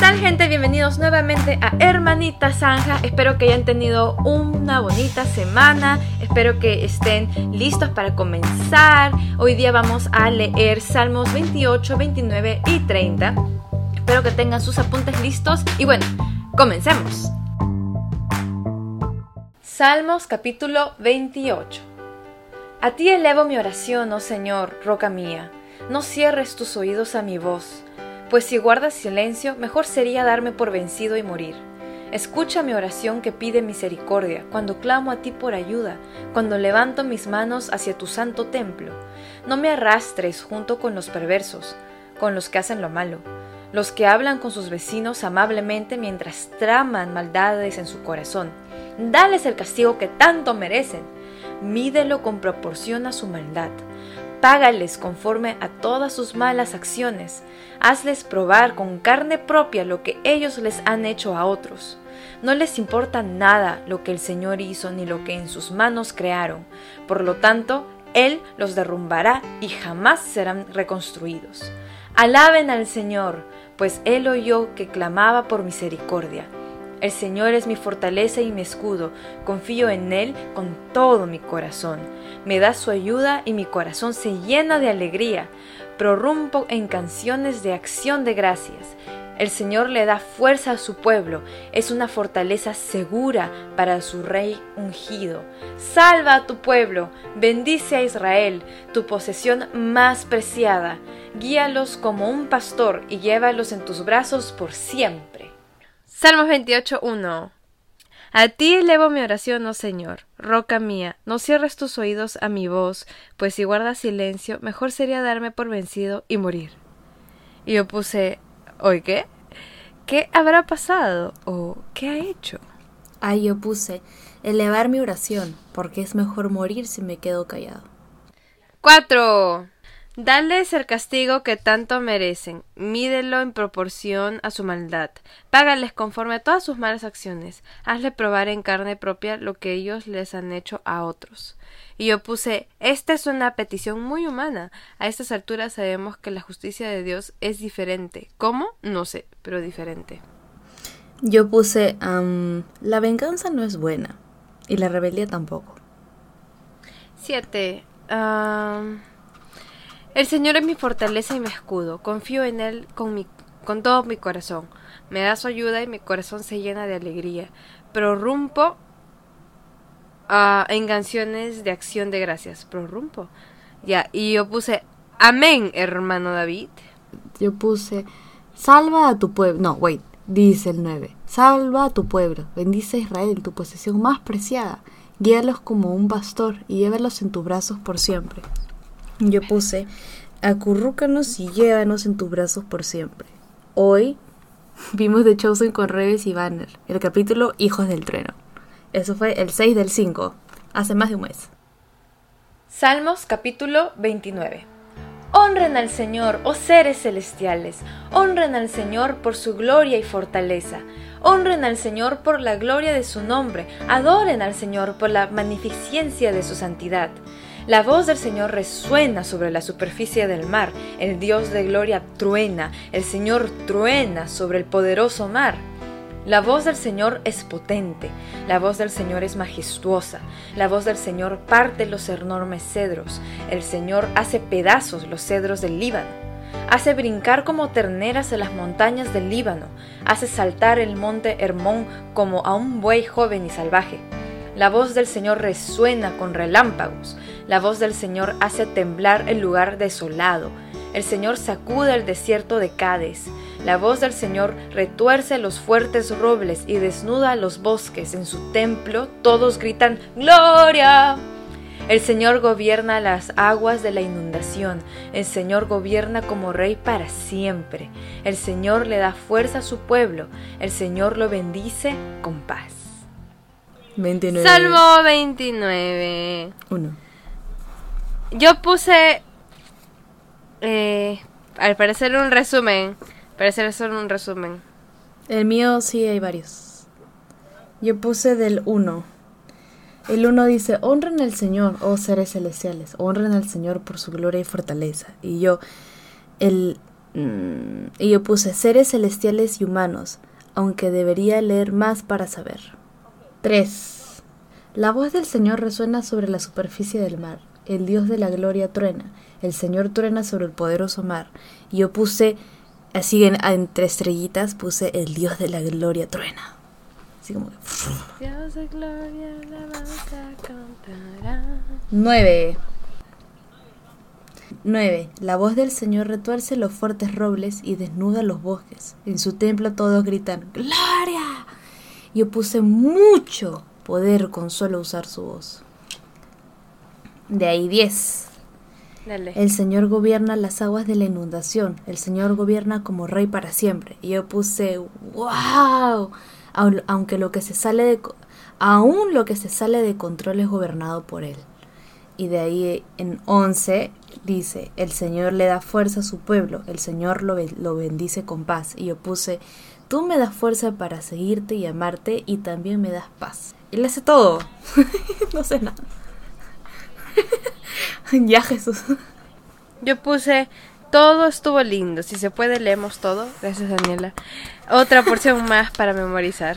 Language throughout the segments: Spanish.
tal gente? Bienvenidos nuevamente a Hermanita Zanja. Espero que hayan tenido una bonita semana. Espero que estén listos para comenzar. Hoy día vamos a leer Salmos 28, 29 y 30. Espero que tengan sus apuntes listos. Y bueno, comencemos. Salmos capítulo 28. A ti elevo mi oración, oh Señor, roca mía. No cierres tus oídos a mi voz pues si guardas silencio, mejor sería darme por vencido y morir. Escucha mi oración que pide misericordia, cuando clamo a ti por ayuda, cuando levanto mis manos hacia tu santo templo. No me arrastres junto con los perversos, con los que hacen lo malo, los que hablan con sus vecinos amablemente mientras traman maldades en su corazón. Dales el castigo que tanto merecen. Mídelo con proporción a su maldad. Págales conforme a todas sus malas acciones. Hazles probar con carne propia lo que ellos les han hecho a otros. No les importa nada lo que el Señor hizo ni lo que en sus manos crearon. Por lo tanto, Él los derrumbará y jamás serán reconstruidos. Alaben al Señor, pues Él oyó que clamaba por misericordia. El Señor es mi fortaleza y mi escudo, confío en Él con todo mi corazón. Me da su ayuda y mi corazón se llena de alegría. Prorrumpo en canciones de acción de gracias. El Señor le da fuerza a su pueblo, es una fortaleza segura para su rey ungido. Salva a tu pueblo, bendice a Israel, tu posesión más preciada. Guíalos como un pastor y llévalos en tus brazos por siempre. Salmos 28.1 A ti elevo mi oración, oh Señor, roca mía, no cierres tus oídos a mi voz, pues si guardas silencio, mejor sería darme por vencido y morir. Y yo puse, ¿hoy qué? ¿Qué habrá pasado? ¿O qué ha hecho? Ahí yo puse, elevar mi oración, porque es mejor morir si me quedo callado. 4. Dales el castigo que tanto merecen, mídelo en proporción a su maldad, págales conforme a todas sus malas acciones, hazle probar en carne propia lo que ellos les han hecho a otros. Y yo puse, esta es una petición muy humana. A estas alturas sabemos que la justicia de Dios es diferente. ¿Cómo? No sé, pero diferente. Yo puse, la venganza no es buena, y la rebeldía tampoco. 7. El Señor es mi fortaleza y mi escudo. Confío en Él con, mi, con todo mi corazón. Me da su ayuda y mi corazón se llena de alegría. Prorrumpo uh, en canciones de acción de gracias. Prorrumpo. Ya, y yo puse Amén, hermano David. Yo puse Salva a tu pueblo. No, wait, dice el 9. Salva a tu pueblo. Bendice a Israel, tu posesión más preciada. Guíalos como un pastor y llévalos en tus brazos por siempre. Yo puse, acurrúcanos y llévanos en tus brazos por siempre. Hoy vimos The Chosen con Reves y Banner, el capítulo Hijos del Trueno. Eso fue el 6 del 5, hace más de un mes. Salmos capítulo 29. Honren al Señor, oh seres celestiales, honren al Señor por su gloria y fortaleza. Honren al Señor por la gloria de su nombre, adoren al Señor por la magnificencia de su santidad. La voz del Señor resuena sobre la superficie del mar, el Dios de gloria truena, el Señor truena sobre el poderoso mar. La voz del Señor es potente, la voz del Señor es majestuosa, la voz del Señor parte los enormes cedros, el Señor hace pedazos los cedros del Líbano, hace brincar como terneras en las montañas del Líbano, hace saltar el monte Hermón como a un buey joven y salvaje. La voz del Señor resuena con relámpagos, la voz del Señor hace temblar el lugar desolado. El Señor sacude el desierto de Cádiz. La voz del Señor retuerce los fuertes robles y desnuda los bosques. En su templo todos gritan ¡Gloria! El Señor gobierna las aguas de la inundación. El Señor gobierna como rey para siempre. El Señor le da fuerza a su pueblo. El Señor lo bendice con paz. 29. Salmo 29. 1. Yo puse, eh, al parecer un resumen, parecer solo un resumen. El mío sí hay varios. Yo puse del 1. El 1 dice, honren al Señor, oh seres celestiales, honren al Señor por su gloria y fortaleza. Y yo, el Mm, y yo puse seres celestiales y humanos, aunque debería leer más para saber. 3. La voz del Señor resuena sobre la superficie del mar. El Dios de la gloria truena. El Señor truena sobre el poderoso mar. Y yo puse, así en, entre estrellitas, puse el Dios de la gloria truena. Así como que... Dios de gloria, cantará. 9. 9. La voz del Señor retuerce los fuertes robles y desnuda los bosques. En su templo todos gritan ¡Gloria! Yo puse mucho poder con solo usar su voz. De ahí 10. Dale. El Señor gobierna las aguas de la inundación. El Señor gobierna como rey para siempre. Y yo puse ¡Wow! Aun- Aunque lo que se sale de aún lo que se sale de control es gobernado por él. Y de ahí en 11 dice, el Señor le da fuerza a su pueblo, el Señor lo, lo bendice con paz. Y yo puse, tú me das fuerza para seguirte y amarte y también me das paz. Él hace todo. no sé nada. ya Jesús. Yo puse todo estuvo lindo. Si se puede, leemos todo. Gracias, Daniela. Otra porción más para memorizar.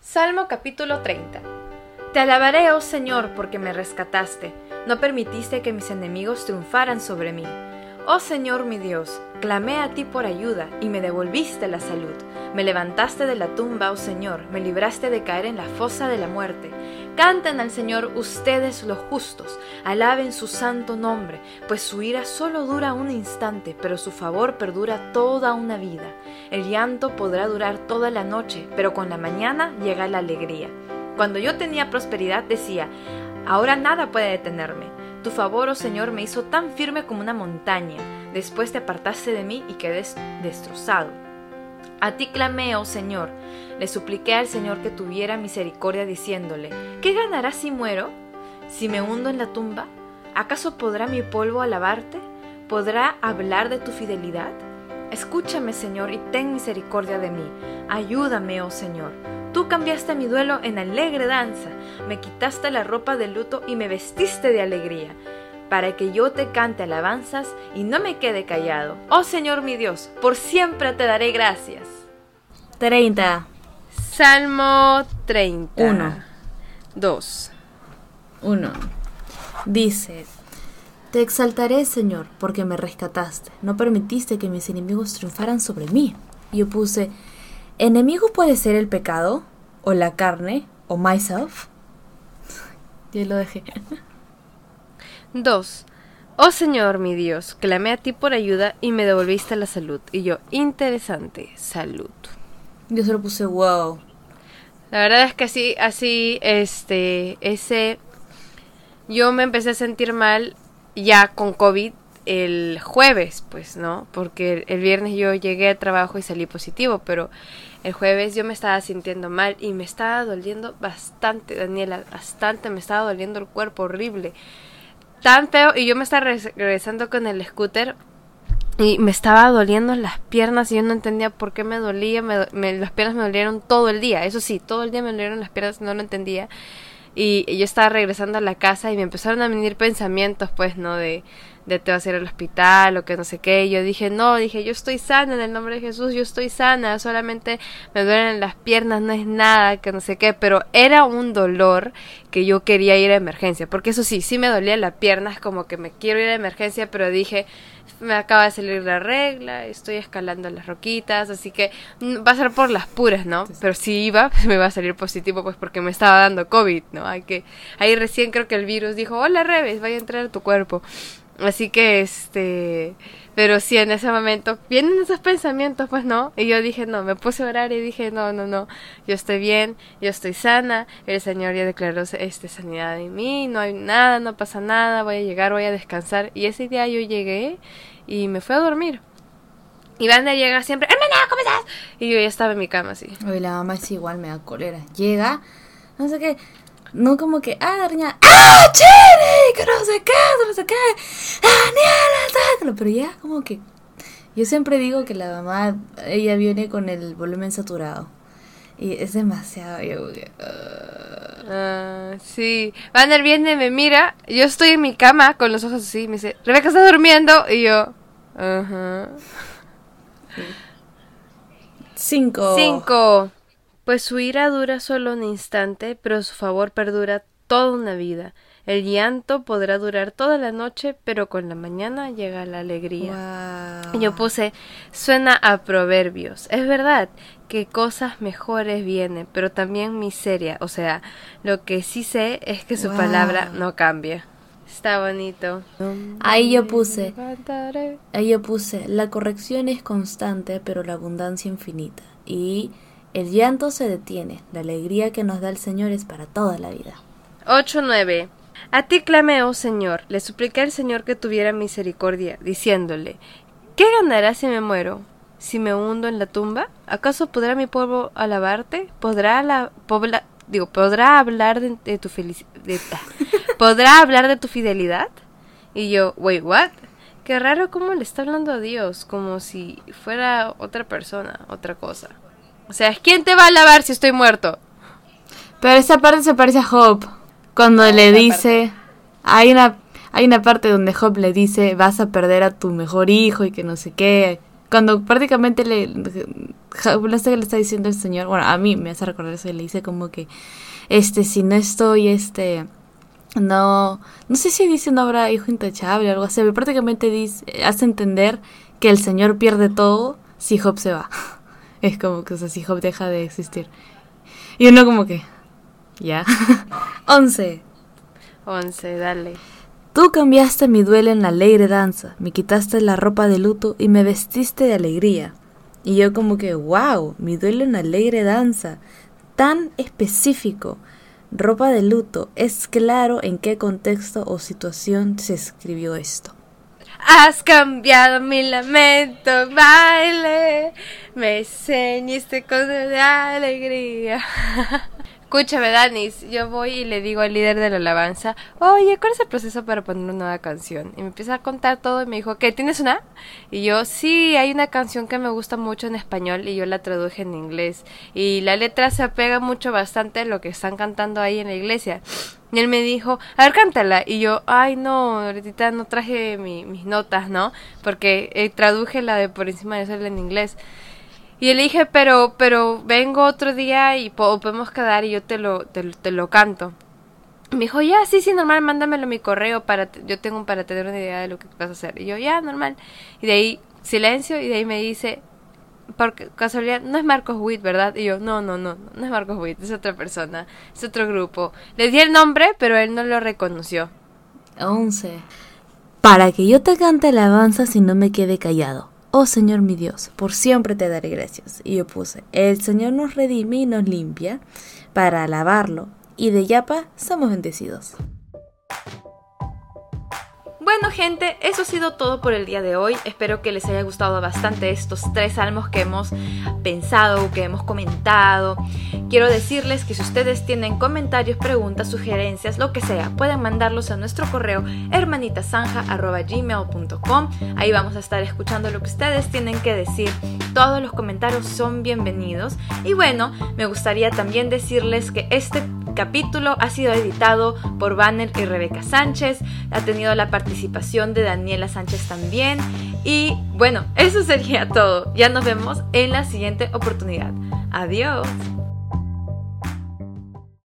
Salmo capítulo 30. Te alabaré, oh Señor, porque me rescataste. No permitiste que mis enemigos triunfaran sobre mí. Oh Señor mi Dios, clamé a ti por ayuda y me devolviste la salud. Me levantaste de la tumba, oh Señor, me libraste de caer en la fosa de la muerte. Canten al Señor ustedes los justos, alaben su santo nombre, pues su ira solo dura un instante, pero su favor perdura toda una vida. El llanto podrá durar toda la noche, pero con la mañana llega la alegría. Cuando yo tenía prosperidad decía, ahora nada puede detenerme. Tu favor, oh Señor, me hizo tan firme como una montaña. Después te apartaste de mí y quedé des- destrozado. A ti clamé, oh Señor. Le supliqué al Señor que tuviera misericordia diciéndole, ¿qué ganarás si muero? ¿Si me hundo en la tumba? ¿Acaso podrá mi polvo alabarte? ¿Podrá hablar de tu fidelidad? Escúchame, Señor, y ten misericordia de mí. Ayúdame, oh Señor. Tú cambiaste mi duelo en alegre danza, me quitaste la ropa de luto y me vestiste de alegría, para que yo te cante alabanzas y no me quede callado. Oh Señor mi Dios, por siempre te daré gracias. 30. Salmo 30. Uno. 2. 1. Dice, Te exaltaré, Señor, porque me rescataste. No permitiste que mis enemigos triunfaran sobre mí. Y yo puse, ¿enemigo puede ser el pecado? ¿O la carne? ¿O myself? Y lo dejé. 2. Oh Señor mi Dios, clamé a ti por ayuda y me devolviste la salud. Y yo, interesante, salud. Yo solo puse, wow. La verdad es que así, así, este, ese, yo me empecé a sentir mal ya con COVID el jueves, pues, ¿no? Porque el, el viernes yo llegué al trabajo y salí positivo, pero el jueves yo me estaba sintiendo mal y me estaba doliendo bastante, Daniela, bastante, me estaba doliendo el cuerpo horrible. Tan feo, y yo me estaba re- regresando con el scooter y me estaba doliendo las piernas y yo no entendía por qué me dolía, me me- las piernas me dolieron todo el día, eso sí, todo el día me dolieron las piernas, no lo entendía. Y, y yo estaba regresando a la casa y me empezaron a venir pensamientos, pues, ¿no? De, de te vas a ir al hospital o que no sé qué. Y yo dije, no, dije, yo estoy sana en el nombre de Jesús, yo estoy sana, solamente me duelen las piernas, no es nada, que no sé qué. Pero era un dolor que yo quería ir a emergencia, porque eso sí, sí me dolía la pierna, es como que me quiero ir a emergencia, pero dije, me acaba de salir la regla, estoy escalando las roquitas, así que mm, va a ser por las puras, ¿no? Pero si iba, pues me va a salir positivo, pues porque me estaba dando COVID, ¿no? Hay que, ahí recién creo que el virus dijo, hola Reves, vaya a entrar a tu cuerpo. Así que, este, pero sí, en ese momento vienen esos pensamientos, pues no. Y yo dije, no, me puse a orar y dije, no, no, no, yo estoy bien, yo estoy sana, el Señor ya declaró este, sanidad en mí, no hay nada, no pasa nada, voy a llegar, voy a descansar. Y ese día yo llegué y me fui a dormir. Y Vander llega siempre, hermana, ¿cómo estás? Y yo ya estaba en mi cama así. Oye, la mamá es igual, me da cólera. Llega, no sé qué, no como que, ah, Daniela, ah, chévere, que no sé qué, no sé qué, Daniela, sácalo. Pero ya como que, yo siempre digo que la mamá, ella viene con el volumen saturado. Y es demasiado, yo que, ah. Ah, sí. Vander viene, me mira, yo estoy en mi cama con los ojos así, me dice, Rebeca está durmiendo, y yo, Ajá. Cinco. 5. Pues su ira dura solo un instante, pero su favor perdura toda una vida. El llanto podrá durar toda la noche, pero con la mañana llega la alegría. Wow. Yo puse, suena a proverbios. Es verdad que cosas mejores vienen, pero también miseria. O sea, lo que sí sé es que su Wow. palabra no cambia. Está bonito. Ahí yo puse, ahí yo puse, la corrección es constante, pero la abundancia infinita. Y el llanto se detiene, la alegría que nos da el Señor es para toda la vida. 8.9. A ti clamé, oh Señor, le supliqué al Señor que tuviera misericordia, diciéndole, ¿qué ganará si me muero? ¿Si me hundo en la tumba? ¿Acaso podrá mi pueblo alabarte? ¿Podrá la digo, podrá hablar de, tu felicidad? ¿Podrá hablar de tu fidelidad? Y yo, wait, what? Qué raro cómo le está hablando a Dios, como si fuera otra persona, otra cosa. O sea, ¿quién te va a alabar si estoy muerto? Pero esa parte se parece a Job. Cuando le dice, hay una, hay una parte donde Job le dice, vas a perder a tu mejor hijo y que no sé qué. Cuando prácticamente le, no sé qué le está diciendo el Señor, bueno, a mí me hace recordar eso y le dice como que, este, si no estoy, este, no, no sé si dice no habrá hijo intachable o algo así, pero prácticamente dice, hace entender que el Señor pierde todo si Job se va. Es como que, o sea, si deja de existir. Y uno como que, ya. 11. 11, dale. Tú cambiaste mi duelo en alegre danza, me quitaste la ropa de luto y me vestiste de alegría. Y yo como que, wow, mi duelo en alegre danza, tan específico. Ropa de luto, es claro en qué contexto o situación se escribió esto. Has cambiado mi lamento, baile, me ceñiste con de alegría. Escúchame, Danis, yo voy y le digo al líder de la alabanza, oye, ¿cuál es el proceso para poner una nueva canción? Y me empieza a contar todo y me dijo, ¿qué, tienes una? Y yo, sí, hay una canción que me gusta mucho en español y yo la traduje en inglés. Y la letra se apega mucho bastante a lo que están cantando ahí en la iglesia. Y él me dijo, a ver, cántala. Y yo, ay, no, ahorita no traje mi- mis notas, ¿no? Porque eh, traduje la de por encima de eso en inglés. Y le dije, pero, pero vengo otro día y po- podemos quedar y yo te lo, te, lo- canto. Me dijo, ya, sí, sí, normal, mándamelo mi correo para, yo tengo para tener una idea de lo que vas a hacer. Y yo, ya, normal. Y de ahí, silencio, y de ahí me dice, por casualidad, no es Marcos Witt, ¿verdad? Y yo, no, no, no, no es Marcos Witt, es otra persona, es otro grupo. Le di el nombre, pero él no lo reconoció. 11. Para que yo te cante alabanzas y no me quede callado. Oh Señor mi Dios, por siempre te daré gracias. Y yo puse, el Señor nos redime y nos limpia para alabarlo. Y de Yapa somos bendecidos. Bueno gente, eso ha sido todo por el día de hoy. Espero que les haya gustado bastante estos tres salmos que hemos pensado, que hemos comentado. Quiero decirles que si ustedes tienen comentarios, preguntas, sugerencias, lo que sea, pueden mandarlos a nuestro correo hermanitasanja.gmail.com. Ahí vamos a estar escuchando lo que ustedes tienen que decir. Todos los comentarios son bienvenidos. Y bueno, me gustaría también decirles que este capítulo ha sido editado por Banner y Rebeca Sánchez, ha tenido la de Daniela Sánchez también y bueno, eso sería todo. Ya nos vemos en la siguiente oportunidad. Adiós.